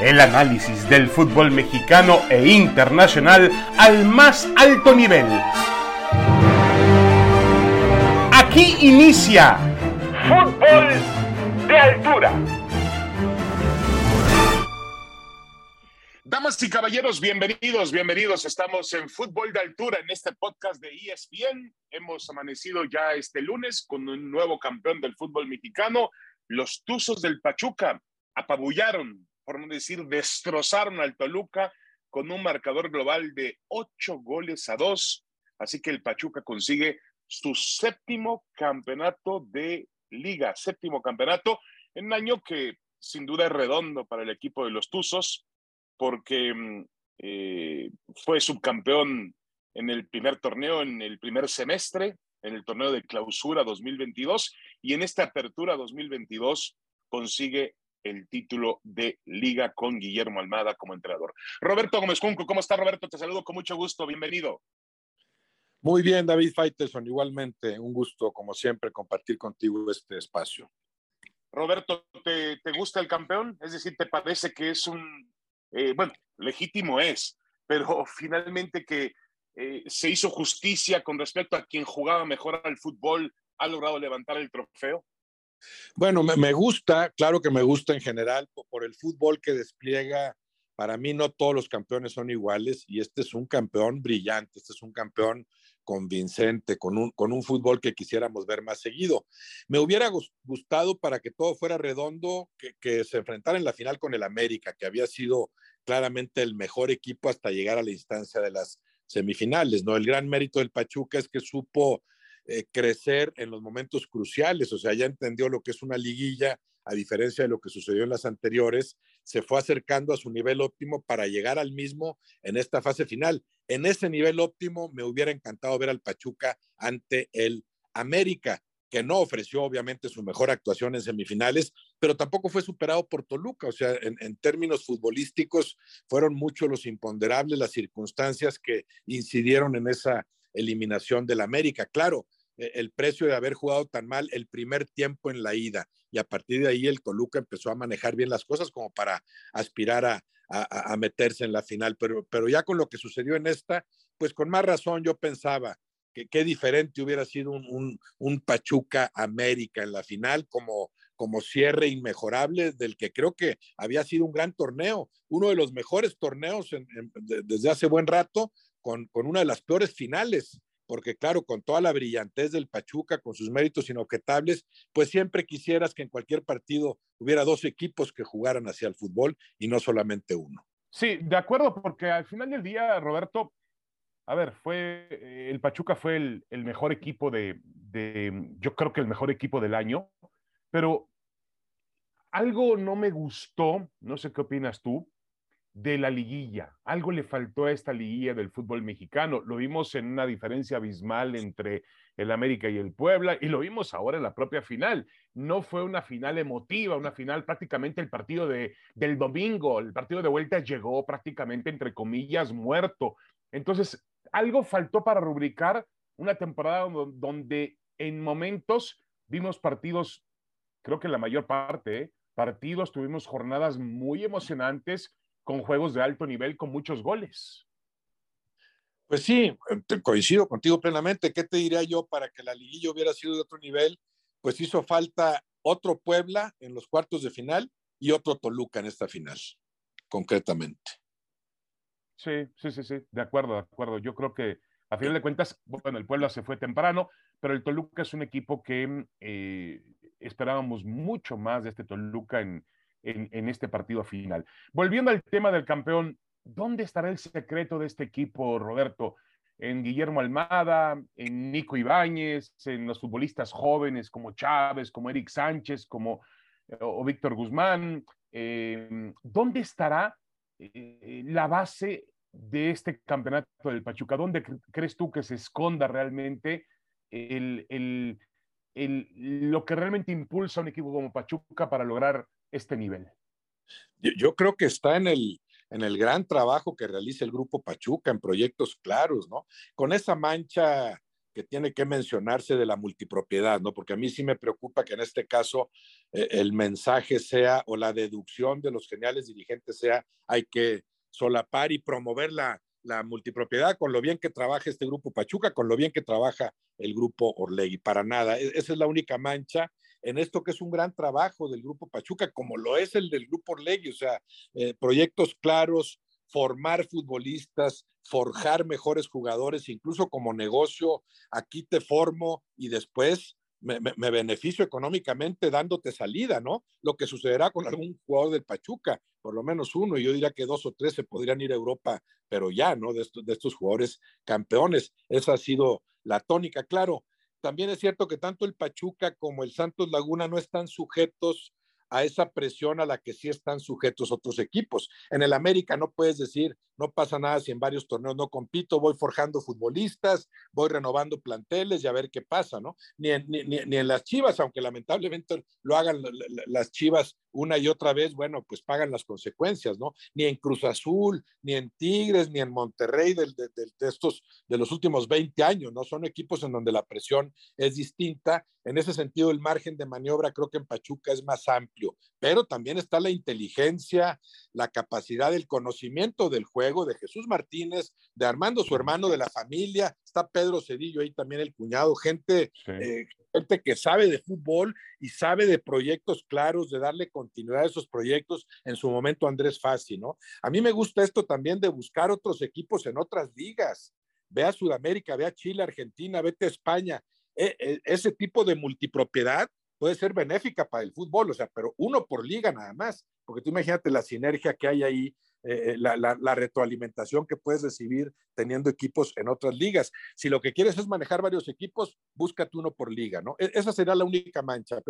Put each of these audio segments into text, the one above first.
El análisis del fútbol mexicano e internacional al más alto nivel. Aquí inicia Fútbol de Altura. Damas y caballeros, bienvenidos, bienvenidos. Estamos en Fútbol de Altura en este podcast de ESPN. Hemos amanecido ya este lunes con un nuevo campeón del fútbol mexicano. Los Tuzos del Pachuca apabullaron, por no decir destrozaron al Toluca con un marcador global de ocho goles a dos. Así que el Pachuca consigue su séptimo campeonato de liga, séptimo campeonato en un año que sin duda es redondo para el equipo de los Tuzos porque mm, eh, fue subcampeón en el primer torneo, en el primer semestre, en el torneo de clausura 2022, y en esta apertura 2022 consigue el título de liga con Guillermo Almada como entrenador. Roberto Gómez Junco, ¿cómo está Roberto? Te saludo con mucho gusto, bienvenido. Muy bien, David Faitelson, igualmente un gusto, como siempre, compartir contigo este espacio. Roberto, ¿te, ¿te gusta el campeón? Es decir, ¿te parece que es un eh, bueno, legítimo es, pero finalmente que eh, se hizo justicia con respecto a quien jugaba mejor al fútbol, ha logrado levantar el trofeo. Bueno, me, gusta, claro que me gusta en general por, el fútbol que despliega. Para mí no todos los campeones son iguales y este es un campeón brillante, este es un campeón convincente, con un, con un fútbol que quisiéramos ver más seguido. Me hubiera gustado para que todo fuera redondo que, que se enfrentara en la final con el América, que había sido claramente el mejor equipo hasta llegar a la instancia de las semifinales, ¿no? El gran mérito del Pachuca es que supo eh, crecer en los momentos cruciales, o sea, ya entendió lo que es una liguilla, a diferencia de lo que sucedió en las anteriores, se fue acercando a su nivel óptimo para llegar al mismo en esta fase final. En ese nivel óptimo me hubiera encantado ver al Pachuca ante el América que no ofreció obviamente su mejor actuación en semifinales, pero tampoco fue superado por Toluca. O sea, en, términos futbolísticos fueron muchos los imponderables, las circunstancias que incidieron en esa eliminación del América. Claro, el precio de haber jugado tan mal el primer tiempo en la ida y a partir de ahí el Toluca empezó a manejar bien las cosas como para aspirar a, a meterse en la final, pero, pero ya con lo que sucedió en esta, pues con más razón yo pensaba, qué diferente hubiera sido un, un, Pachuca América en la final como, como cierre inmejorable del que creo que había sido un gran torneo, uno de los mejores torneos desde hace buen rato, con, con, una de las peores finales, porque claro, con toda la brillantez del Pachuca, con sus méritos inobjetables, pues siempre quisieras que en cualquier partido hubiera dos equipos que jugaran hacia el fútbol y no solamente uno. Sí, de acuerdo, porque al final del día, Roberto, a ver, fue, eh, el Pachuca fue el, mejor equipo de, yo creo que el mejor equipo del año, pero algo no me gustó, no sé qué opinas tú, de la liguilla. Algo le faltó a esta liguilla del fútbol mexicano. Lo vimos en una diferencia abismal entre el América y el Puebla y lo vimos ahora en la propia final. No fue una final emotiva, una final prácticamente el partido de, del domingo, el partido de vuelta llegó prácticamente entre comillas muerto. Entonces, algo faltó para rubricar una temporada donde en momentos vimos partidos, creo que la mayor parte, ¿eh? partidos, tuvimos jornadas muy emocionantes con juegos de alto nivel, con muchos goles. Pues sí, coincido contigo plenamente. ¿Qué te diría yo para que la liguilla hubiera sido de otro nivel? Pues hizo falta otro Puebla en los cuartos de final y otro Toluca en esta final, concretamente. Sí, sí, sí, sí, de acuerdo, de acuerdo. Yo creo que a final de cuentas, bueno, el Puebla se fue temprano, pero el Toluca es un equipo que eh, esperábamos mucho más de este Toluca en, en, este partido final. Volviendo al tema del campeón, ¿dónde estará el secreto de este equipo, Roberto? En Guillermo Almada, en Nico Ibáñez, en los futbolistas jóvenes como Chávez, como Eric Sánchez, como o Víctor Guzmán. Eh, ¿Dónde estará eh, la base de este campeonato del Pachuca? ¿Dónde crees tú que se esconda realmente el, lo que realmente impulsa a un equipo como Pachuca para lograr este nivel? Yo, creo que está en el, en el gran trabajo que realiza el grupo Pachuca, en proyectos claros, ¿no? Con esa mancha que tiene que mencionarse de la multipropiedad, ¿no? Porque a mí sí me preocupa que en este caso eh, el mensaje sea o la deducción de los geniales dirigentes sea hay que solapar y promover la, la multipropiedad con lo bien que trabaja este grupo Pachuca, con lo bien que trabaja el grupo Orlegui. Para nada, e, esa es la única mancha en esto que es un gran trabajo del grupo Pachuca, como lo es el del grupo Orlegui, o sea, eh, proyectos claros, formar futbolistas, forjar mejores jugadores, incluso como negocio, aquí te formo y después me, beneficio económicamente dándote salida, ¿no? Lo que sucederá con algún jugador del Pachuca, por lo menos uno, y yo diría que dos o tres se podrían ir a Europa, pero ya, ¿no? De estos, de estos jugadores campeones. Esa ha sido la tónica, claro. También es cierto que tanto el Pachuca como el Santos Laguna no están sujetos a esa presión a la que sí están sujetos otros equipos. En el América no puedes decir, no pasa nada si en varios torneos no compito, voy forjando futbolistas, voy renovando planteles y a ver qué pasa, ¿no? Ni en, ni, ni en las Chivas, aunque lamentablemente lo hagan las Chivas una y otra vez, bueno, pues pagan las consecuencias, ¿no? Ni en Cruz Azul, ni en Tigres, ni en Monterrey de, de, de, estos, de los últimos 20 años, ¿no? Son equipos en donde la presión es distinta. En ese sentido, el margen de maniobra creo que en Pachuca es más amplio, pero también está la inteligencia, la capacidad, el conocimiento del juego de Jesús Martínez, de Armando, su hermano, de la familia, está Pedro Cedillo ahí también el cuñado, gente, eh, gente que sabe de fútbol y sabe de proyectos claros, de darle continuidad a esos proyectos, en su momento Andrés Fassi, ¿no? A mí me gusta esto también de buscar otros equipos en otras ligas. Ve a Sudamérica, ve a Chile, Argentina, vete a España. E, e, ese tipo de multipropiedad puede ser benéfica para el fútbol, o sea, pero uno por liga nada más, porque tú imagínate la sinergia que hay ahí, eh, eh, la, retroalimentación que puedes recibir teniendo equipos en otras ligas. Si lo que quieres es manejar varios equipos, búscate uno por liga, ¿no? E, esa será la única mancha,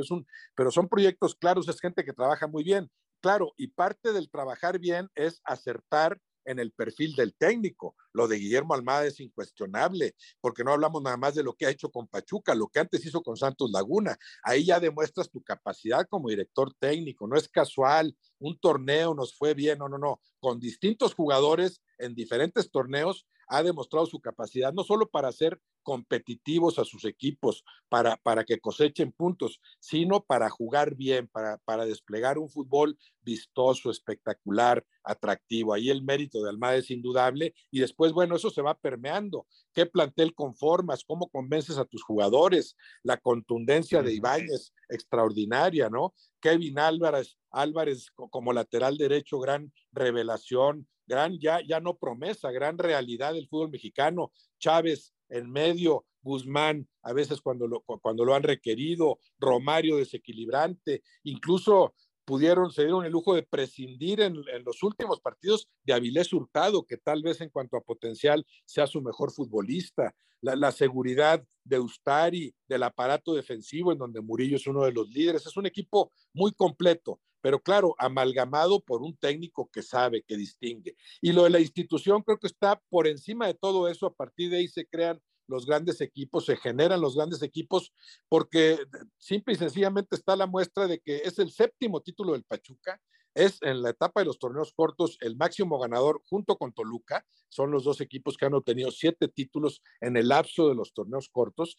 pero son proyectos claros, es gente que trabaja muy bien. Claro, y parte del trabajar bien es acertar en el perfil del técnico. Lo de Guillermo Almada es incuestionable, porque no hablamos nada más de lo que ha hecho con Pachuca, lo que antes hizo con Santos Laguna. Ahí ya demuestras tu capacidad como director técnico. No es casual, un torneo nos fue bien, no, no, no. Con distintos jugadores en diferentes torneos ha demostrado su capacidad, no solo para ser competitivos a sus equipos, para, para que cosechen puntos, sino para jugar bien, para, para desplegar un fútbol vistoso, espectacular, atractivo. Ahí el mérito de Almada es indudable y después, bueno, eso se va permeando. ¿Qué plantel conformas? ¿Cómo convences a tus jugadores? La contundencia de Ibáñez, extraordinaria, ¿no? Kevin Álvarez, Álvarez como lateral derecho, gran revelación, gran ya, ya no promesa, gran realidad del fútbol mexicano. Chávez en medio, Guzmán a veces cuando lo, cuando lo han requerido, Romario desequilibrante, incluso pudieron, se dieron el lujo de prescindir en, los últimos partidos de Avilés Hurtado, que tal vez en cuanto a potencial sea su mejor futbolista. La, la, seguridad de Ustari, del aparato defensivo, en donde Murillo es uno de los líderes. Es un equipo muy completo, pero claro, amalgamado por un técnico que sabe, que distingue. Y lo de la institución creo que está por encima de todo eso. A partir de ahí se crean los grandes equipos, se generan los grandes equipos, porque simple y sencillamente está la muestra de que es el séptimo título del Pachuca, es en la etapa de los torneos cortos el máximo ganador junto con Toluca, son los dos equipos que han obtenido siete títulos en el lapso de los torneos cortos,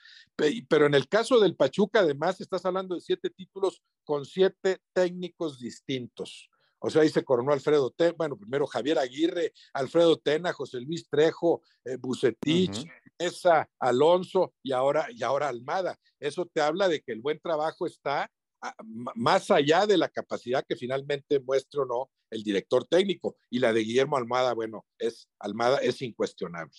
pero en el caso del Pachuca además estás hablando de siete títulos con siete técnicos distintos. O sea, ahí se coronó Alfredo Tena, bueno, primero Javier Aguirre, Alfredo Tena, José Luis Trejo, eh, Bucetich, Esa, Alonso y ahora, y ahora Almada. Eso te habla de que el buen trabajo está a, más allá de la capacidad que finalmente muestre o no el director técnico. Y la de Guillermo Almada, bueno, es Almada es incuestionable.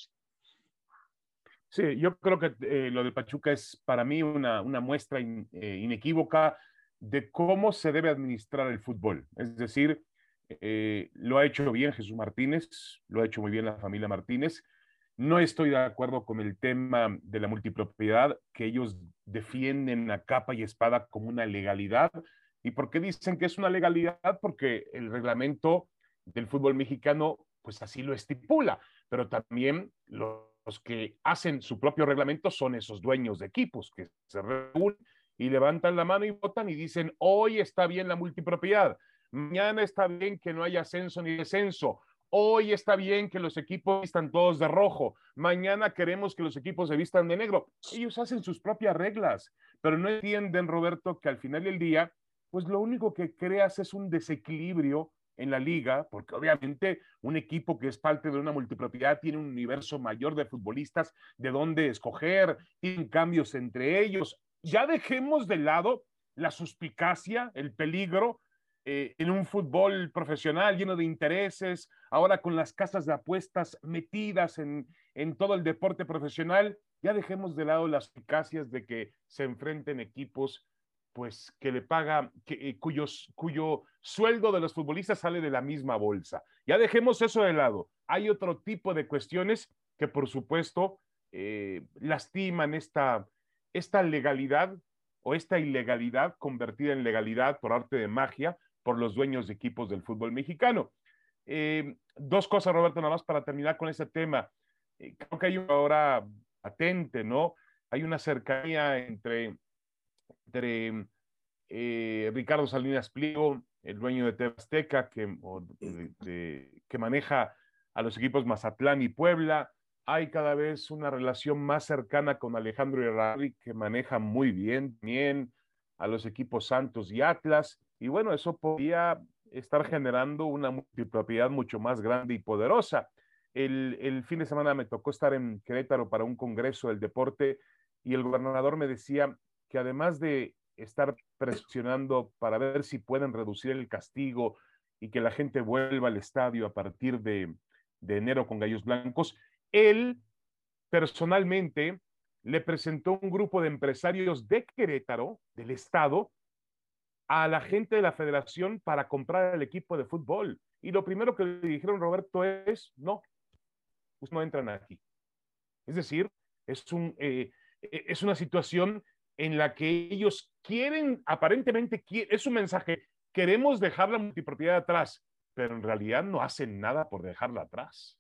Sí, yo creo que eh, lo de Pachuca es para mí una, una muestra in, eh, inequívoca de cómo se debe administrar el fútbol. Es decir, eh, lo ha hecho bien Jesús Martínez, lo ha hecho muy bien la familia Martínez. No estoy de acuerdo con el tema de la multipropiedad que ellos defienden a capa y espada como una legalidad. ¿Y por qué dicen que es una legalidad? Porque el reglamento del fútbol mexicano, pues así lo estipula, pero también los que hacen su propio reglamento son esos dueños de equipos que se reúnen y levantan la mano y votan y dicen, hoy está bien la multipropiedad, mañana está bien que no haya ascenso ni descenso, Hoy está bien que los equipos vistan todos de rojo, mañana queremos que los equipos se vistan de negro. Ellos hacen sus propias reglas, pero no entienden, Roberto, que al final del día, pues lo único que creas es un desequilibrio en la liga, porque obviamente un equipo que es parte de una multipropiedad tiene un universo mayor de futbolistas de dónde escoger, tienen cambios entre ellos. Ya dejemos de lado la suspicacia, el peligro eh, en un fútbol profesional lleno de intereses, ahora con las casas de apuestas metidas en, en todo el deporte profesional, ya dejemos de lado las suspicacias de que se enfrenten equipos pues que le paga, eh, cuyos, cuyo sueldo de los futbolistas sale de la misma bolsa. Ya dejemos eso de lado. Hay otro tipo de cuestiones que por supuesto eh, lastiman esta, esta legalidad o esta ilegalidad convertida en legalidad por arte de magia por los dueños de equipos del fútbol mexicano. Eh, dos cosas, Roberto, nada más para terminar con ese tema. creo que hay una hora patente, ¿no? Hay una cercanía entre entre eh, Ricardo Salinas Pliego, el dueño de Tebasteca, que, que maneja a los equipos Mazatlán y Puebla. Hay cada vez una relación más cercana con Alejandro Herrari, que maneja muy bien, bien a los equipos Santos y Atlas. Y bueno, eso podría estar generando una multipropiedad mucho más grande y poderosa. El, fin de semana me tocó estar en Querétaro para un congreso del deporte y el gobernador me decía, que además de estar presionando para ver si pueden reducir el castigo y que la gente vuelva al estadio a partir de, enero con Gallos Blancos, él personalmente le presentó un grupo de empresarios de Querétaro, del Estado, a la gente de la federación para comprar el equipo de fútbol. Y lo primero que le dijeron, Roberto, es, no, pues no entran aquí. Es decir, es, un, eh, e, es una situación en la que ellos quieren, aparentemente, es un mensaje, queremos dejar la multipropiedad atrás, pero en realidad no hacen nada por dejarla atrás.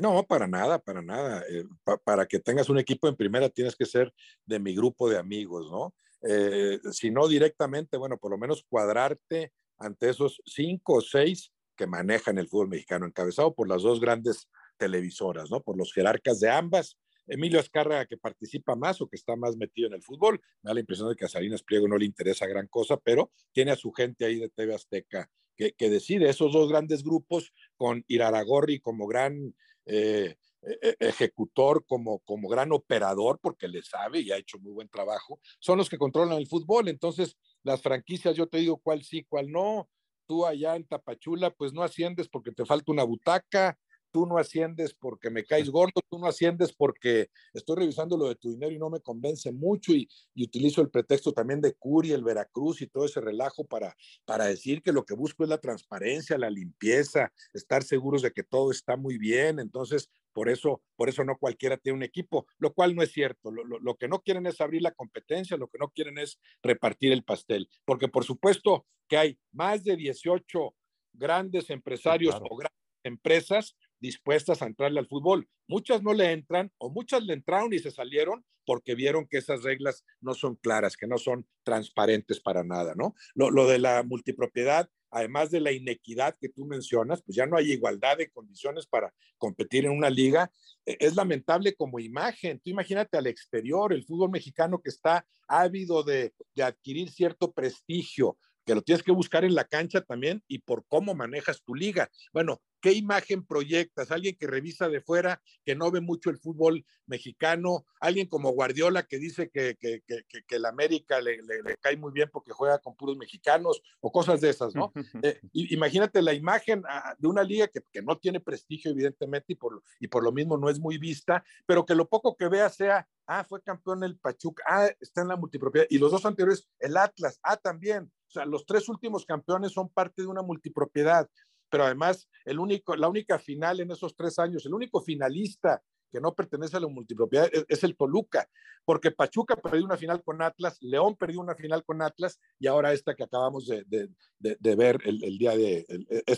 No, para nada, para nada. Eh, para que tengas un equipo en primera tienes que ser de mi grupo de amigos, ¿no? Eh, si no directamente, bueno, por lo menos cuadrarte ante esos cinco o seis que manejan el fútbol mexicano, encabezado por las dos grandes televisoras, ¿no? Por los jerarcas de ambas Emilio Azcárraga, que participa más o que está más metido en el fútbol. Me da la impresión de que a Salinas Pliego no le interesa gran cosa, pero tiene a su gente ahí de TV Azteca que, decide. Esos dos grandes grupos, con Iraragorri como gran eh, e, e, ejecutor, como, como gran operador, porque le sabe y ha hecho muy buen trabajo, son los que controlan el fútbol. Entonces, las franquicias, yo te digo cuál sí, cuál no. Tú allá en Tapachula, pues no asciendes porque te falta una butaca, tú no asciendes porque me caes gordo, tú no asciendes porque estoy revisando lo de tu dinero y no me convence mucho y, utilizo el pretexto también de Curi, el Veracruz y todo ese relajo para, para decir que lo que busco es la transparencia, la limpieza, estar seguros de que todo está muy bien. Entonces, por eso, por eso no cualquiera tiene un equipo, lo cual no es cierto. Lo, lo, que no quieren es abrir la competencia, lo que no quieren es repartir el pastel, porque por supuesto que hay más de 18 grandes empresarios o grandes empresas dispuestas a entrarle al fútbol. Muchas no le entran o muchas le entraron y se salieron porque vieron que esas reglas no son claras, que no son transparentes para nada, ¿no? Lo, de la multipropiedad, además de la inequidad que tú mencionas, pues ya no hay igualdad de condiciones para competir en una liga. E, es lamentable como imagen. Tú imagínate al exterior, el fútbol mexicano que está ávido de, de adquirir cierto prestigio, que lo tienes que buscar en la cancha también y por cómo manejas tu liga. Bueno, ¿qué imagen proyectas? Alguien que revisa de fuera, que no ve mucho el fútbol mexicano, alguien como Guardiola que dice que, que, que, que el América le, le, cae muy bien porque juega con puros mexicanos o cosas de esas, ¿no? eh, imagínate la imagen ah, de una liga que, no tiene prestigio, evidentemente, y por, y por lo mismo no es muy vista, pero que lo poco que vea sea, ah, fue campeón el Pachuca, ah, está en la multipropiedad, y los dos anteriores, el Atlas, ah, también, o sea, los tres últimos campeones son parte de una multipropiedad, pero además el único, la única final en esos tres años, el único finalista que no pertenece a la multipropiedad es, el Toluca, porque Pachuca perdió una final con Atlas, León perdió una final con Atlas y ahora esta que acabamos de, ver el, día de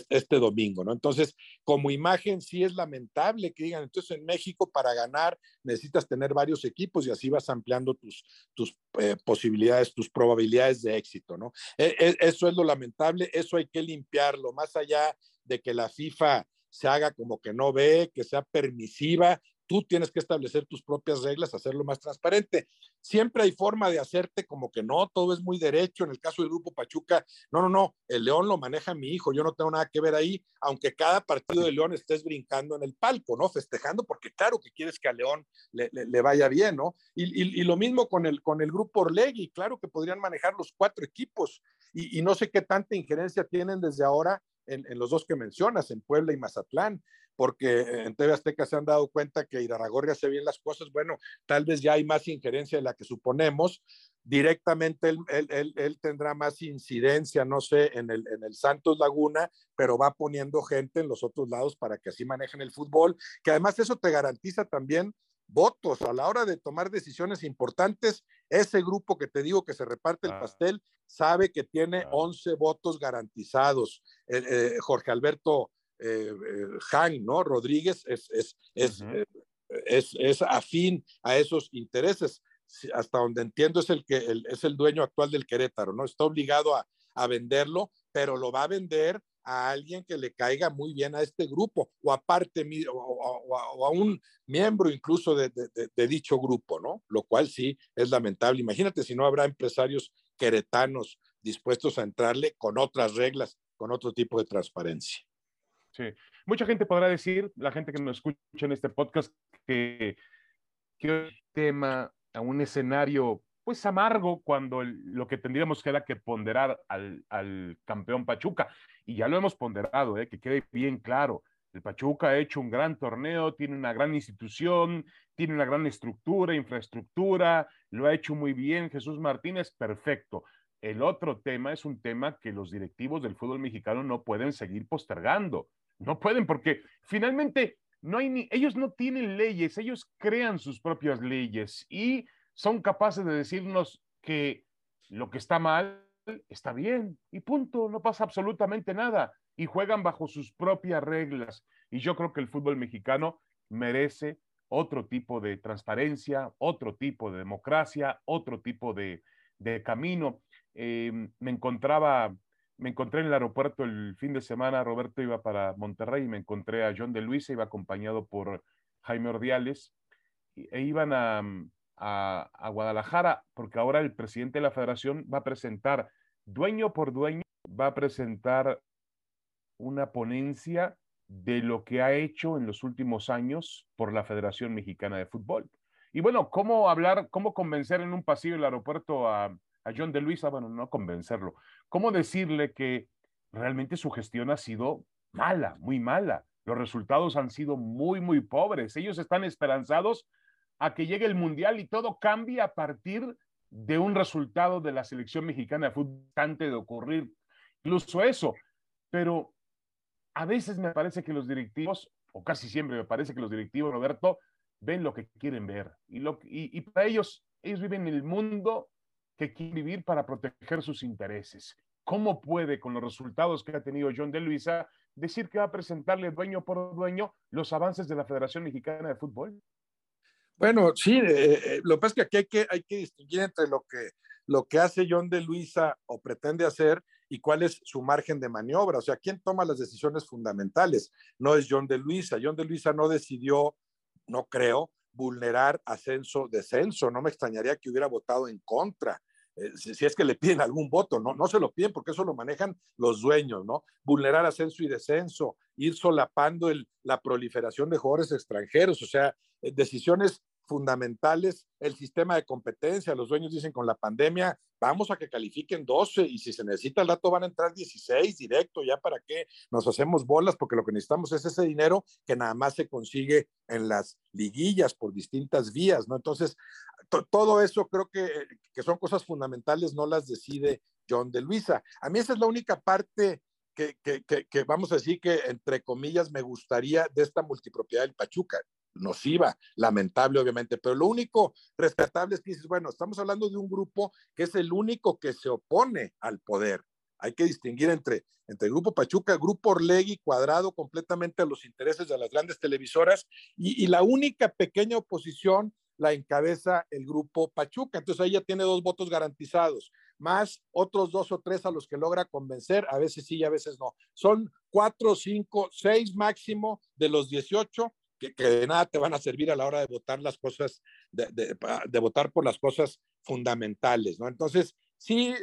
este domingo, ¿no? Entonces, como imagen sí es lamentable que digan, entonces en México para ganar necesitas tener varios equipos y así vas ampliando tus, tus eh, posibilidades, tus probabilidades de éxito, ¿no? E, e, eso es lo lamentable, eso hay que limpiarlo, más allá de que la FIFA se haga como que no ve, que sea permisiva, tú tienes que establecer tus propias reglas, hacerlo más transparente. Siempre hay forma de hacerte como que no, todo es muy derecho. En el caso del Grupo Pachuca, no, no, no, el León lo maneja mi hijo, yo no tengo nada que ver ahí, aunque cada partido de León estés brincando en el palco, ¿no? Festejando, porque claro que quieres que a León le, vaya bien, ¿no? Y, lo mismo con el, con el Grupo Orlegui, claro que podrían manejar los cuatro equipos y, y no sé qué tanta injerencia tienen desde ahora en, los dos que mencionas, en Puebla y Mazatlán, porque en TV Azteca se han dado cuenta que Iraragorri hace bien las cosas, bueno, tal vez ya hay más injerencia de la que suponemos, directamente él, tendrá más incidencia, no sé, en el, en el Santos Laguna, pero va poniendo gente en los otros lados para que así manejen el fútbol, que además eso te garantiza también votos a la hora de tomar decisiones importantes. Ese grupo que te digo que se reparte el pastel sabe que tiene 11 votos garantizados. Eh, Jorge Alberto eh, eh ¿no? Rodríguez es, es, es, es, es, afín a esos intereses. Hasta donde entiendo es el que es el dueño actual del Querétaro, ¿no? Está obligado a, a venderlo, pero lo va a vender a alguien que le caiga muy bien a este grupo o aparte o, a, un miembro incluso de, dicho grupo, ¿no? Lo cual sí es lamentable. Imagínate si no habrá empresarios queretanos dispuestos a entrarle con otras reglas, con otro tipo de transparencia. Sí, mucha gente podrá decir, la gente que nos escucha en este podcast, que, que el tema a un escenario pues amargo cuando lo que tendríamos que era que ponderar al, al, campeón Pachuca. Y ya lo hemos ponderado, ¿eh? que quede bien claro. El Pachuca ha hecho un gran torneo, tiene una gran institución, tiene una gran estructura, infraestructura, lo ha hecho muy bien. Jesús Martínez, perfecto. El otro tema es un tema que los directivos del fútbol mexicano no pueden seguir postergando. No pueden porque finalmente no hay ni, ellos no tienen leyes, ellos crean sus propias leyes y son capaces de decirnos que lo que está mal está bien y punto, no pasa absolutamente nada y juegan bajo sus propias reglas. Y yo creo que el fútbol mexicano merece otro tipo de transparencia, otro tipo de democracia, otro tipo de, camino. Em, me encontraba, me encontré en el aeropuerto el fin de semana, Roberto iba para Monterrey y me encontré a John de Luisa, iba acompañado por Jaime Ordiales, e iban a, a, Guadalajara, porque ahora el presidente de la federación va a presentar, dueño por dueño, va a presentar una ponencia de lo que ha hecho en los últimos años por la Federación Mexicana de Fútbol. Y bueno, ¿cómo hablar, cómo convencer en un pasillo del aeropuerto a, a John de Luisa? Bueno, no convencerlo. ¿Cómo decirle que realmente su gestión ha sido mala, muy mala? Los resultados han sido muy, muy pobres. Ellos están esperanzados a que llegue el Mundial y todo cambia a partir de un resultado de la selección mexicana de fútbol antes de ocurrir incluso eso. Pero a veces me parece que los directivos, o casi siempre me parece que los directivos, Roberto, ven lo que quieren ver. Y, lo, y, para ellos, ellos viven en el mundo que quieren vivir para proteger sus intereses. ¿Cómo puede, con los resultados que ha tenido John de Luisa, decir que va a presentarle dueño por dueño los avances de la Federación Mexicana de Fútbol? Bueno, sí, eh, eh, lo que pasa es que aquí hay que, hay que distinguir entre lo que, lo que hace John de Luisa o pretende hacer y cuál es su margen de maniobra. O sea, ¿quién toma las decisiones fundamentales? No es John de Luisa. John de Luisa no decidió, no creo, vulnerar ascenso, descenso. No me extrañaría que hubiera votado en contra. Eh, si, es que le piden algún voto, no, no se lo piden porque eso lo manejan los dueños, ¿no? Vulnerar ascenso y descenso, ir solapando el, la proliferación de jugadores extranjeros, o sea, eh, decisiones fundamentales, el sistema de competencia, los dueños dicen con la pandemia, vamos a que califiquen 12 y si se necesita el dato van a entrar 16 directo, ya para qué nos hacemos bolas, porque lo que necesitamos es ese dinero que nada más se consigue en las liguillas por distintas vías, ¿no? Entonces, todo eso creo que, que son cosas fundamentales, no las decide John de Luisa. A mí esa es la única parte que, que, que, vamos a decir que, entre comillas, me gustaría de esta multipropiedad del Pachuca. Nociva, lamentable obviamente, pero lo único respetable es que dices, bueno, estamos hablando de un grupo que es el único que se opone al poder. Hay que distinguir entre, entre el Grupo Pachuca, el Grupo Orlegui, cuadrado completamente a los intereses de las grandes televisoras, y, y la única pequeña oposición la encabeza el Grupo Pachuca. Entonces ahí ya tiene dos votos garantizados, más otros dos o tres a los que logra convencer, a veces sí y a veces no. Son cuatro, cinco, seis máximo de los 18 que, de nada te van a servir a la hora de votar las cosas, de, votar por las cosas fundamentales, ¿no? Entonces, sí,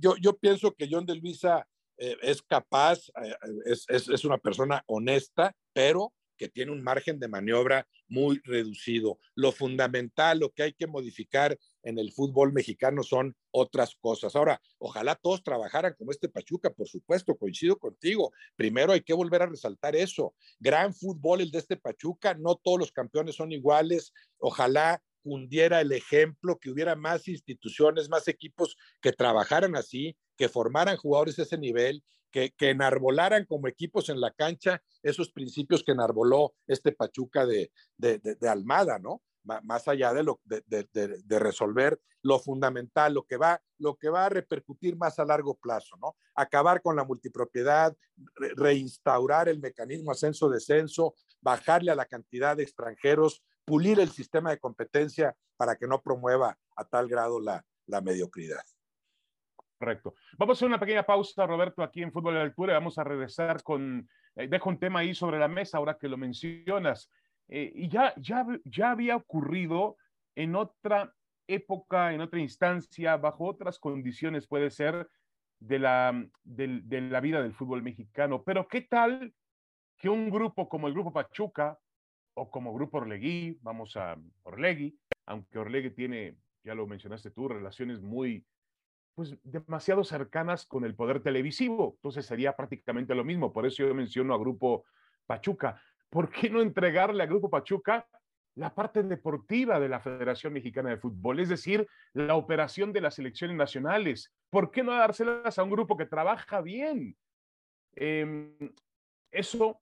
yo, yo pienso que John de Luisa eh, es capaz, eh, es, es, es, una persona honesta, pero que tiene un margen de maniobra muy reducido. Lo fundamental, lo que hay que modificar en el fútbol mexicano son otras cosas. Ahora, ojalá todos trabajaran como este Pachuca, por supuesto, coincido contigo. Primero hay que volver a resaltar eso. Gran fútbol el de este Pachuca, no todos los campeones son iguales. Ojalá cundiera el ejemplo, que hubiera más instituciones, más equipos que trabajaran así, que formaran jugadores de ese nivel que, enarbolaran como equipos en la cancha esos principios que enarboló este Pachuca de, de, Almada, ¿no? Más allá de, lo, de, resolver lo fundamental, lo que, va, lo que va a repercutir más a largo plazo, ¿no? Acabar con la multipropiedad, reinstaurar el mecanismo ascenso-descenso, bajarle a la cantidad de extranjeros, pulir el sistema de competencia para que no promueva a tal grado la, la mediocridad. Correcto. Vamos a hacer una pequeña pausa, Roberto, aquí en Fútbol de Altura. Vamos a regresar con, eh, dejo un tema ahí sobre la mesa ahora que lo mencionas. Eh, y ya, ya, ya había ocurrido en otra época, en otra instancia, bajo otras condiciones, puede ser, de la, de, de la vida del fútbol mexicano. Pero ¿qué tal que un grupo como el Grupo Pachuca o como Grupo Orlegui, vamos a Orlegui, aunque Orlegui tiene, ya lo mencionaste tú, relaciones muy pues demasiado cercanas con el poder televisivo. Entonces sería prácticamente lo mismo. Por eso yo menciono a Grupo Pachuca. ¿Por qué no entregarle a Grupo Pachuca la parte deportiva de la Federación Mexicana de Fútbol? Es decir, la operación de las selecciones nacionales. ¿Por qué no dárselas a un grupo que trabaja bien? Em, eso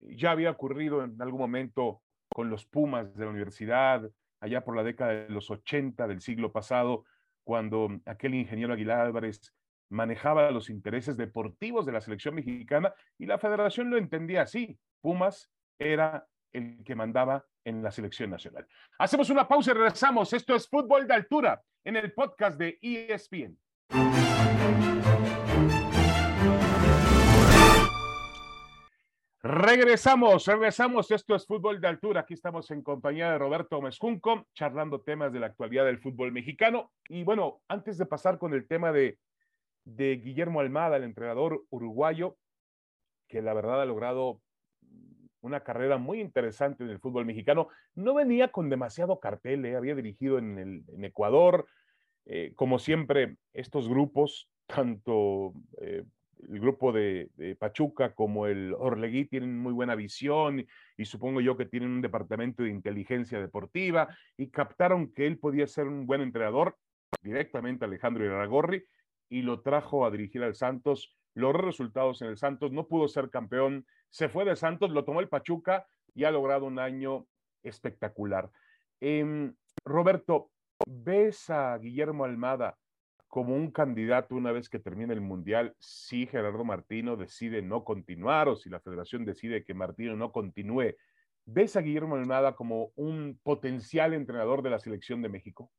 ya había ocurrido en algún momento con los Pumas de la universidad, allá por la década de los 80 del siglo pasado, cuando aquel ingeniero Aguilar Álvarez manejaba los intereses deportivos de la selección mexicana y la federación lo entendía así. Pumas era el que mandaba en la selección nacional. Hacemos una pausa y regresamos. Esto es Fútbol de Altura en el podcast de ESPN. Regresamos, regresamos. Esto es Fútbol de Altura. Aquí estamos en compañía de Roberto Mezcunco, charlando temas de la actualidad del fútbol mexicano. Y bueno, antes de pasar con el tema de, de Guillermo Almada, el entrenador uruguayo, que la verdad ha logrado una carrera muy interesante en el fútbol mexicano, no venía con demasiado cartel, ¿eh? había dirigido en, el, en Ecuador, eh, como siempre, estos grupos, tanto eh, el grupo de, Pachuca como el Orlegui tienen muy buena visión y, supongo yo que tienen un departamento de inteligencia deportiva y captaron que él podía ser un buen entrenador directamente Alejandro Iragorri y lo trajo a dirigir al Santos, logró resultados en el Santos, no pudo ser campeón, se fue de Santos, lo tomó el Pachuca y ha logrado un año espectacular. Em, Roberto, ¿ves a Guillermo Almada como un candidato una vez que termine el Mundial si Gerardo Martino decide no continuar o si la federación decide que Martino no continúe. ¿Ves a Guillermo Almada como un potencial entrenador de la selección de México?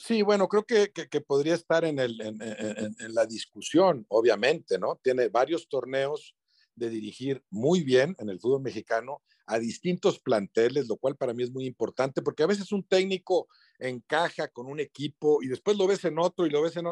Sí, bueno, creo que, que, podría estar en, el, en, la discusión, obviamente, ¿no? Tiene varios torneos de dirigir muy bien en el fútbol mexicano a distintos planteles, lo cual para mí es muy importante, porque a veces un técnico encaja con un equipo y después lo ves en otro y lo ves en,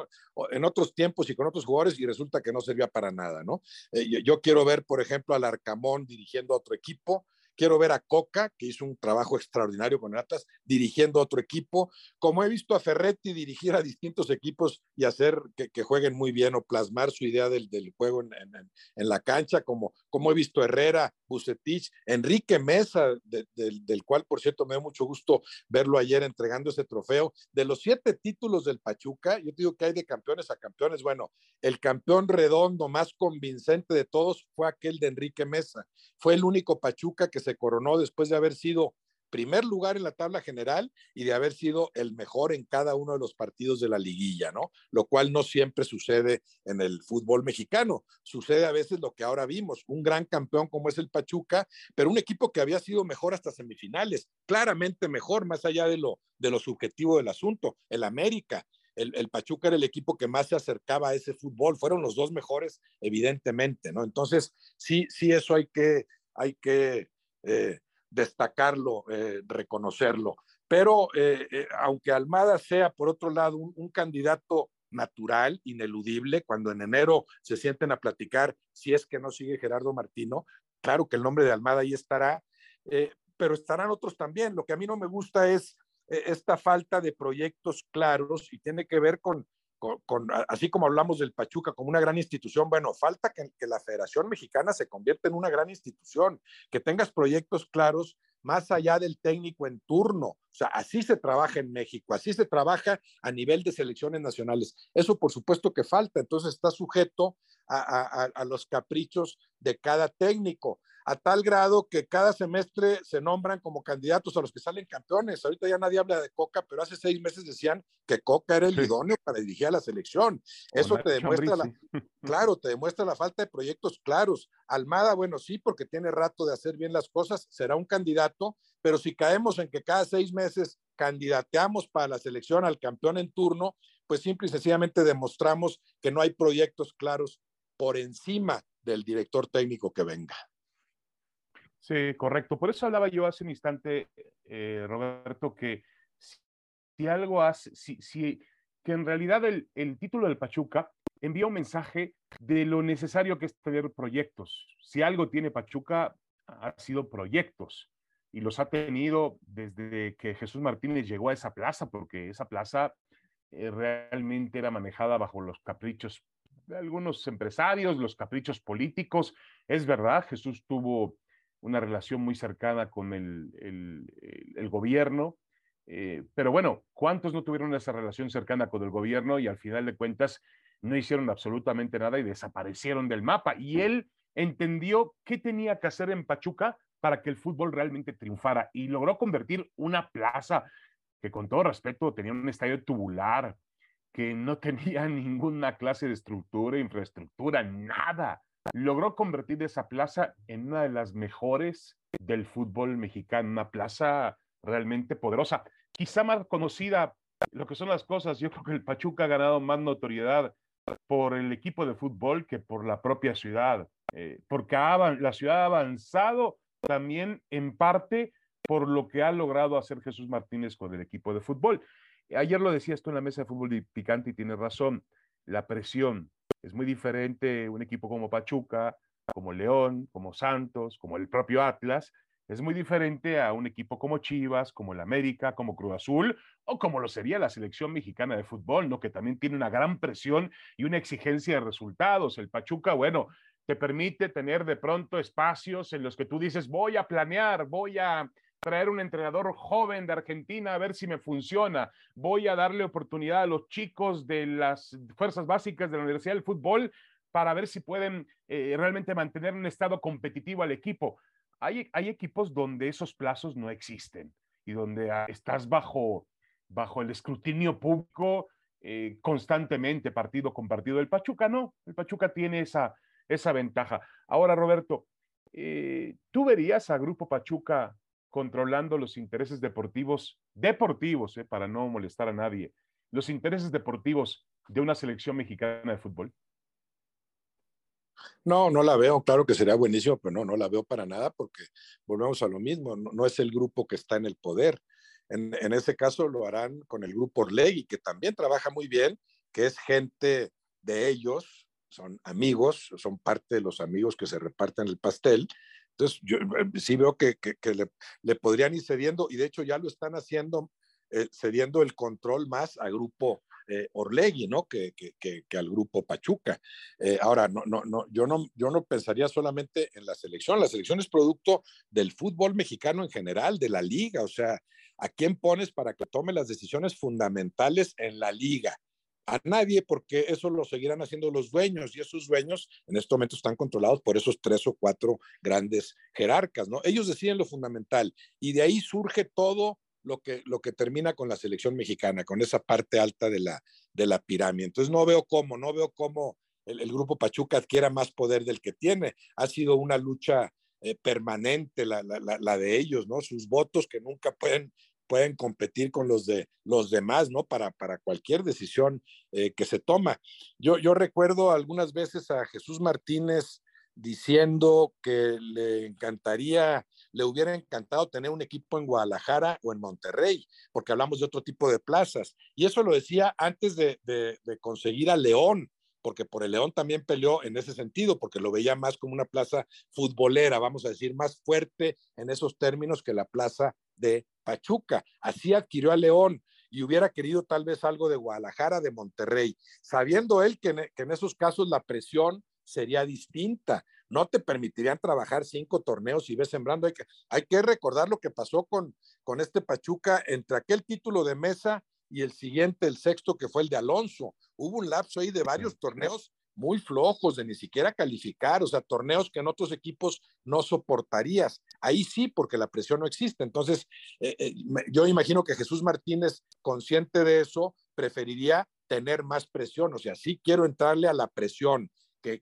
en otros tiempos y con otros jugadores y resulta que no servía para nada, ¿no? Eh, yo, yo, quiero ver, por ejemplo, al Arcamón dirigiendo a otro equipo, Quiero ver a Coca, que hizo un trabajo extraordinario con el Atlas, dirigiendo otro equipo. Como he visto a Ferretti dirigir a distintos equipos y hacer que, jueguen muy bien o plasmar su idea del, juego en, la cancha, como, como he visto Herrera, Bucetich, Enrique Mesa, del cual, por cierto, me da mucho gusto verlo ayer entregando ese trofeo. De los siete títulos del Pachuca, yo digo que hay de campeones a campeones. Bueno, el campeón redondo más convincente de todos fue aquel de Enrique Mesa. Fue el único Pachuca que se coronó después de haber sido primer lugar en la tabla general y de haber sido el mejor en cada uno de los partidos de la liguilla, ¿no? Lo cual no siempre sucede en el fútbol mexicano. Sucede a veces lo que ahora vimos, un gran campeón como es el Pachuca, pero un equipo que había sido mejor hasta semifinales, claramente mejor, más allá de lo, de subjetivo del asunto. El América, el, el, Pachuca era el equipo que más se acercaba a ese fútbol, fueron los dos mejores, evidentemente, ¿no? Entonces, sí, sí, eso hay que, hay que eh, destacarlo, eh, reconocerlo. Pero eh, aunque Almada sea, por otro lado, un, candidato natural, ineludible, cuando en enero se sienten a platicar si es que no sigue Gerardo Martino, claro que el nombre de Almada ahí estará, pero estarán otros también. Lo que a mí no me gusta es esta falta de proyectos claros y tiene que ver con, con, así como hablamos del Pachuca como una gran institución, bueno, falta que, la Federación Mexicana se convierta en una gran institución, que tengas proyectos claros más allá del técnico en turno. O sea, así se trabaja en México, así se trabaja a nivel de selecciones nacionales. Eso por supuesto que falta, entonces está sujeto a, a los caprichos de cada técnico a tal grado que cada semestre se nombran como candidatos a los que salen campeones. Ahorita ya nadie habla de Coca, pero hace seis meses decían que Coca era el sí. idóneo para dirigir a la selección. Eso te demuestra, la, claro, te demuestra la falta de proyectos claros. Almada, bueno, sí, porque tiene rato de hacer bien las cosas, será un candidato, pero si caemos en que cada seis meses candidateamos para la selección al campeón en turno, pues simple y sencillamente demostramos que no hay proyectos claros por encima del director técnico que venga. Sí, correcto. Por eso hablaba yo hace un instante, eh, Roberto, que si algo hace, que en realidad el, el, título del Pachuca envía un mensaje de lo necesario que es tener proyectos. Si algo tiene Pachuca, ha sido proyectos y los ha tenido desde que Jesús Martínez llegó a esa plaza, porque esa plaza eh, realmente era manejada bajo los caprichos de algunos empresarios, los caprichos políticos. Es verdad, Jesús tuvo una relación muy cercana con el, el, el gobierno. Eh, pero bueno, ¿cuántos no tuvieron esa relación cercana con el gobierno y al final de cuentas no hicieron absolutamente nada y desaparecieron del mapa? Y él entendió qué tenía que hacer en Pachuca para que el fútbol realmente triunfara y logró convertir una plaza que con todo respeto tenía un estadio tubular, que no tenía ninguna clase de estructura, infraestructura, nada logró convertir esa plaza en una de las mejores del fútbol mexicano, una plaza realmente poderosa, quizá más conocida, lo que son las cosas, yo creo que el Pachuca ha ganado más notoriedad por el equipo de fútbol que por la propia ciudad, eh, porque ha, la ciudad ha avanzado también en parte por lo que ha logrado hacer Jesús Martínez con el equipo de fútbol. Ayer lo decía esto en la mesa de fútbol picante y tiene razón, la presión, es muy diferente un equipo como Pachuca, como León, como Santos, como el propio Atlas. Es muy diferente a un equipo como Chivas, como el América, como Cruz Azul o como lo sería la selección mexicana de fútbol, ¿no? Que también tiene una gran presión y una exigencia de resultados. El Pachuca, bueno, te permite tener de pronto espacios en los que tú dices, voy a planear, voy a traer un entrenador joven de Argentina a ver si me funciona. Voy a darle oportunidad a los chicos de las fuerzas básicas de la Universidad del Fútbol para ver si pueden eh, realmente mantener un estado competitivo al equipo. Hay, hay equipos donde esos plazos no existen y donde estás bajo, bajo el escrutinio público eh, constantemente, partido con partido. El Pachuca no, el Pachuca tiene esa, esa ventaja. Ahora, Roberto, eh, ¿tú verías a Grupo Pachuca controlando los intereses deportivos, deportivos, eh, para no molestar a nadie, los intereses deportivos de una selección mexicana de fútbol? No, no la veo. Claro que sería buenísimo, pero no, no la veo para nada porque volvemos a lo mismo. No, es el grupo que está en el poder. En, en, ese caso lo harán con el grupo Orlegui, que también trabaja muy bien, que es gente de ellos, son amigos, son parte de los amigos que se reparten el pastel entonces, yo eh, sí veo que, le, podrían ir cediendo, y de hecho ya lo están haciendo, eh, cediendo el control más al grupo eh, Orlegui, ¿no? Que, que, al grupo Pachuca. Eh, ahora, no, no, no, yo, no, yo no pensaría solamente en la selección. La selección es producto del fútbol mexicano en general, de la liga. O sea, ¿a quién pones para que tome las decisiones fundamentales en la liga? A nadie porque eso lo seguirán haciendo los dueños y esos dueños en este momento están controlados por esos tres o cuatro grandes jerarcas, ¿no? Ellos deciden lo fundamental y de ahí surge todo lo que, lo que termina con la selección mexicana, con esa parte alta de la, de la pirámide. Entonces no veo cómo, no veo cómo el, grupo Pachuca adquiera más poder del que tiene. Ha sido una lucha eh, permanente la, la, la, de ellos, ¿no? Sus votos que nunca pueden pueden competir con los de los demás, ¿no? Para, para cualquier decisión eh, que se toma. Yo, yo recuerdo algunas veces a Jesús Martínez diciendo que le encantaría, le hubiera encantado tener un equipo en Guadalajara o en Monterrey, porque hablamos de otro tipo de plazas. Y eso lo decía antes de, de, conseguir a León, porque por el León también peleó en ese sentido, porque lo veía más como una plaza futbolera, vamos a decir, más fuerte en esos términos que la plaza de Pachuca. Así adquirió a León y hubiera querido tal vez algo de Guadalajara, de Monterrey, sabiendo él que en, esos casos la presión sería distinta. No te permitirían trabajar cinco torneos y ves sembrando. Hay que, hay que recordar lo que pasó con, con este Pachuca entre aquel título de mesa y el siguiente, el sexto, que fue el de Alonso. Hubo un lapso ahí de varios torneos muy flojos de ni siquiera calificar, o sea, torneos que en otros equipos no soportarías. Ahí sí, porque la presión no existe. Entonces, eh, eh, yo imagino que Jesús Martínez, consciente de eso, preferiría tener más presión, o sea, sí quiero entrarle a la presión,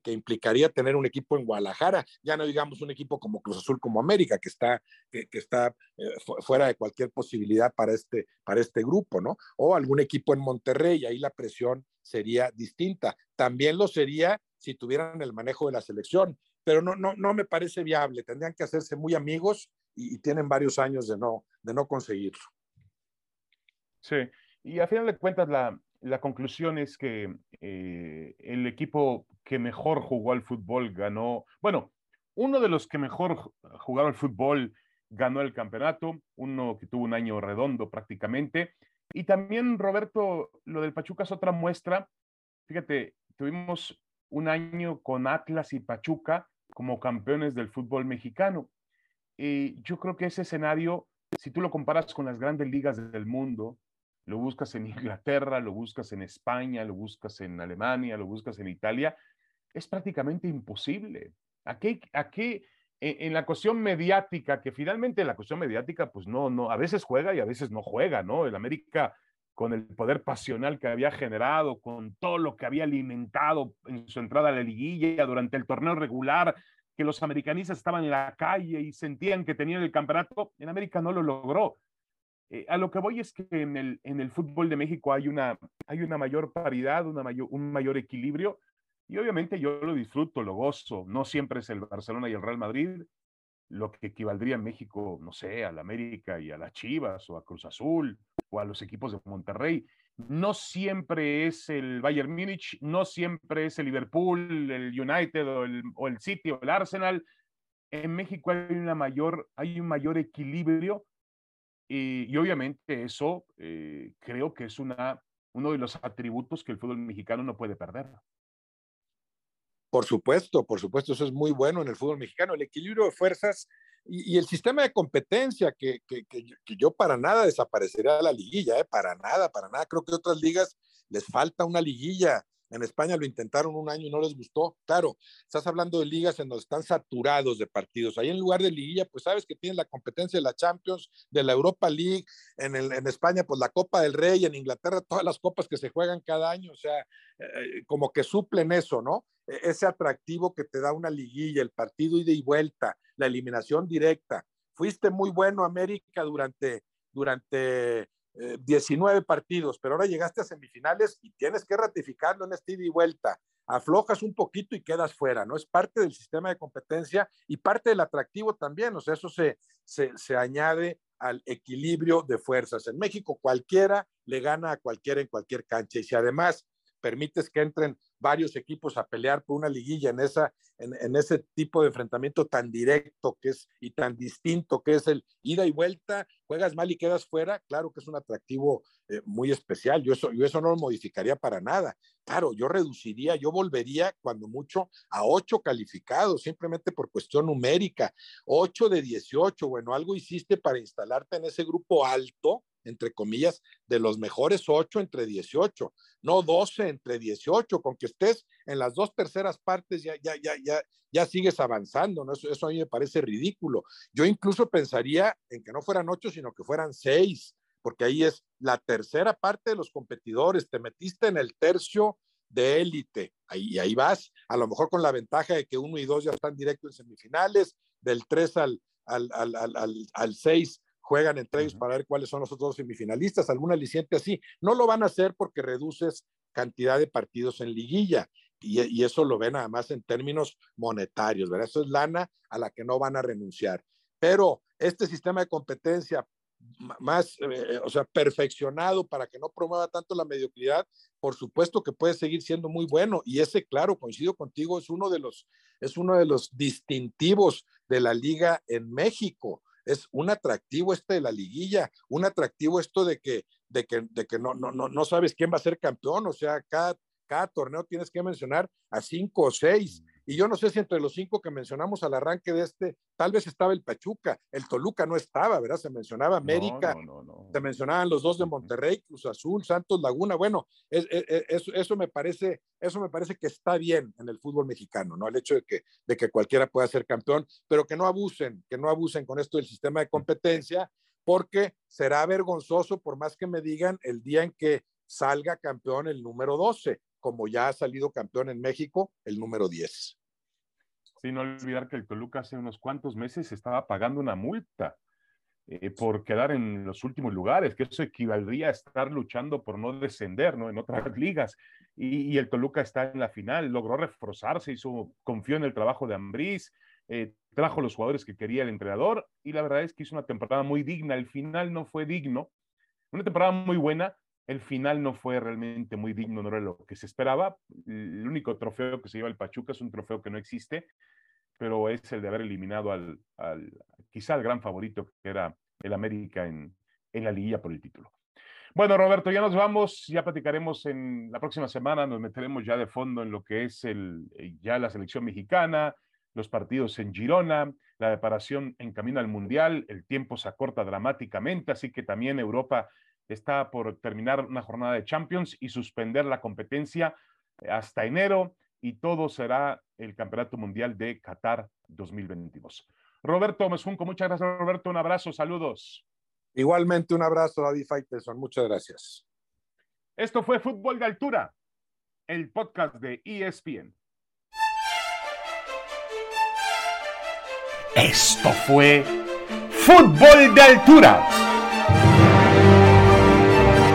que, implicaría tener un equipo en Guadalajara, ya no digamos un equipo como Cruz Azul, como América, que está, que, está eh, fuera de cualquier posibilidad para este, para este grupo, ¿no? O algún equipo en Monterrey, ahí la presión sería distinta. También lo sería si tuvieran el manejo de la selección, pero no, no, no me parece viable. Tendrían que hacerse muy amigos y, tienen varios años de no, de no conseguirlo. Sí, y a final de cuentas la, la conclusión es que eh, el equipo que mejor jugó al fútbol ganó, bueno, uno de los que mejor jugaron al fútbol ganó el campeonato, uno que tuvo un año redondo prácticamente, y también, Roberto, lo del Pachuca es otra muestra. Fíjate, tuvimos un año con Atlas y Pachuca como campeones del fútbol mexicano. Y yo creo que ese escenario, si tú lo comparas con las grandes ligas del mundo, lo buscas en Inglaterra, lo buscas en España, lo buscas en Alemania, lo buscas en Italia, es prácticamente imposible. ¿A qué, qué en, la cuestión mediática, que finalmente la cuestión mediática, pues no, no, a veces juega y a veces no juega, ¿no? El América con el poder pasional que había generado, con todo lo que había alimentado en su entrada a la liguilla durante el torneo regular, que los americanistas estaban en la calle y sentían que tenían el campeonato, en América no lo logró. Eh, a lo que voy es que en el, en el fútbol de México hay una, hay una mayor paridad, una mayor, un mayor equilibrio, y obviamente yo lo disfruto, lo gozo. No siempre es el Barcelona y el Real Madrid, lo que equivaldría en México, no sé, a la América y a las Chivas o a Cruz Azul o a los equipos de Monterrey. No siempre es el Bayern Múnich, no siempre es el Liverpool, el United o el, o el City o el Arsenal. En México hay, una mayor, hay un mayor equilibrio y, obviamente eso eh, creo que es una, uno de los atributos que el fútbol mexicano no puede perder. Por supuesto, por supuesto, eso es muy bueno en el fútbol mexicano, el equilibrio de fuerzas y, el sistema de competencia, que, que, que, yo para nada desaparecería de la liguilla, ¿eh? para nada, para nada. Creo que otras ligas les falta una liguilla. En España lo intentaron un año y no les gustó. Claro, estás hablando de ligas en donde están saturados de partidos. Ahí en lugar de liguilla, pues sabes que tienen la competencia de la Champions, de la Europa League, en, España, pues la Copa del Rey, en Inglaterra, todas las copas que se juegan cada año. O sea, eh, como que suplen eso, ¿no? E-, ese atractivo que te da una liguilla, el partido ida y vuelta, la eliminación directa. Fuiste muy bueno, América, durante, durante 19 eh, partidos, pero ahora llegaste a semifinales y tienes que ratificarlo en este ida y vuelta. Aflojas un poquito y quedas fuera, ¿no? Es parte del sistema de competencia y parte del atractivo también, o sea, eso se, se, se añade al equilibrio de fuerzas. En México cualquiera le gana a cualquiera en cualquier cancha y si además permites que entren varios equipos a pelear por una liguilla en, esa, en, ese tipo de enfrentamiento tan directo que es y tan distinto que es el ida y vuelta, juegas mal y quedas fuera, claro que es un atractivo eh, muy especial. Yo eso, yo eso no lo modificaría para nada. Claro, yo reduciría, yo volvería cuando mucho a ocho calificados, simplemente por cuestión numérica. Ocho de 18, bueno, algo hiciste para instalarte en ese grupo alto entre comillas, de los mejores ocho entre 18, no 12 entre 18, con que estés en las dos terceras partes ya, ya, ya, ya, ya sigues avanzando, ¿no? Eso, eso a mí me parece ridículo. Yo incluso pensaría en que no fueran ocho, sino que fueran seis, porque ahí es la tercera parte de los competidores, te metiste en el tercio de élite, ahí, ahí vas, a lo mejor con la ventaja de que uno y dos ya están directo en semifinales, del tres al, al, al, al, al seis juegan entre ellos para ver cuáles son los otros semifinalistas, algún aliciente así. No lo van a hacer porque reduces cantidad de partidos en liguilla y, y, eso lo ven nada más en términos monetarios, ¿verdad? Eso es lana a la que no van a renunciar. Pero este sistema de competencia más, eh, o sea, perfeccionado para que no promueva tanto la mediocridad, por supuesto que puede seguir siendo muy bueno. Y ese, claro, coincido contigo, es uno de los, es uno de los distintivos de la liga en México es un atractivo este de la liguilla, un atractivo esto de que, de que, de que no, no, no, no sabes quién va a ser campeón, o sea, cada, cada torneo tienes que mencionar a cinco o seis. Y yo no sé si entre los cinco que mencionamos al arranque de este, tal vez estaba el Pachuca, el Toluca no estaba, ¿verdad? Se mencionaba América, no, no, no, se mencionaban los dos de Monterrey, Cruz Azul, Santos Laguna. Bueno, es, es, es, eso, me parece, eso me parece que está bien en el fútbol mexicano, ¿no? El hecho de que, de que cualquiera pueda ser campeón, pero que no abusen, que no abusen con esto del sistema de competencia, porque será vergonzoso, por más que me digan, el día en que salga campeón el número 12 como ya ha salido campeón en México, el número 10. Sí, no olvidar que el Toluca hace unos cuantos meses estaba pagando una multa eh, por quedar en los últimos lugares, que eso equivaldría a estar luchando por no descender ¿no? en otras ligas. Y, el Toluca está en la final, logró reforzarse, hizo, confió en el trabajo de Ambriz, eh, trajo los jugadores que quería el entrenador y la verdad es que hizo una temporada muy digna. El final no fue digno, una temporada muy buena, el final no fue realmente muy digno, no era lo que se esperaba. El único trofeo que se lleva el Pachuca es un trofeo que no existe, pero es el de haber eliminado al, al quizá al gran favorito que era el América en, en la liguilla por el título. Bueno, Roberto, ya nos vamos, ya platicaremos en la próxima semana, nos meteremos ya de fondo en lo que es el, eh, ya la selección mexicana, los partidos en Girona, la preparación en camino al Mundial, el tiempo se acorta dramáticamente, así que también Europa está por terminar una jornada de Champions y suspender la competencia hasta enero y todo será el Campeonato Mundial de Qatar 2022. Roberto Mesunco, muchas gracias Roberto, un abrazo, saludos. Igualmente un abrazo David Faitelson, muchas gracias. Esto fue Fútbol de Altura, el podcast de ESPN. Esto fue Fútbol de Altura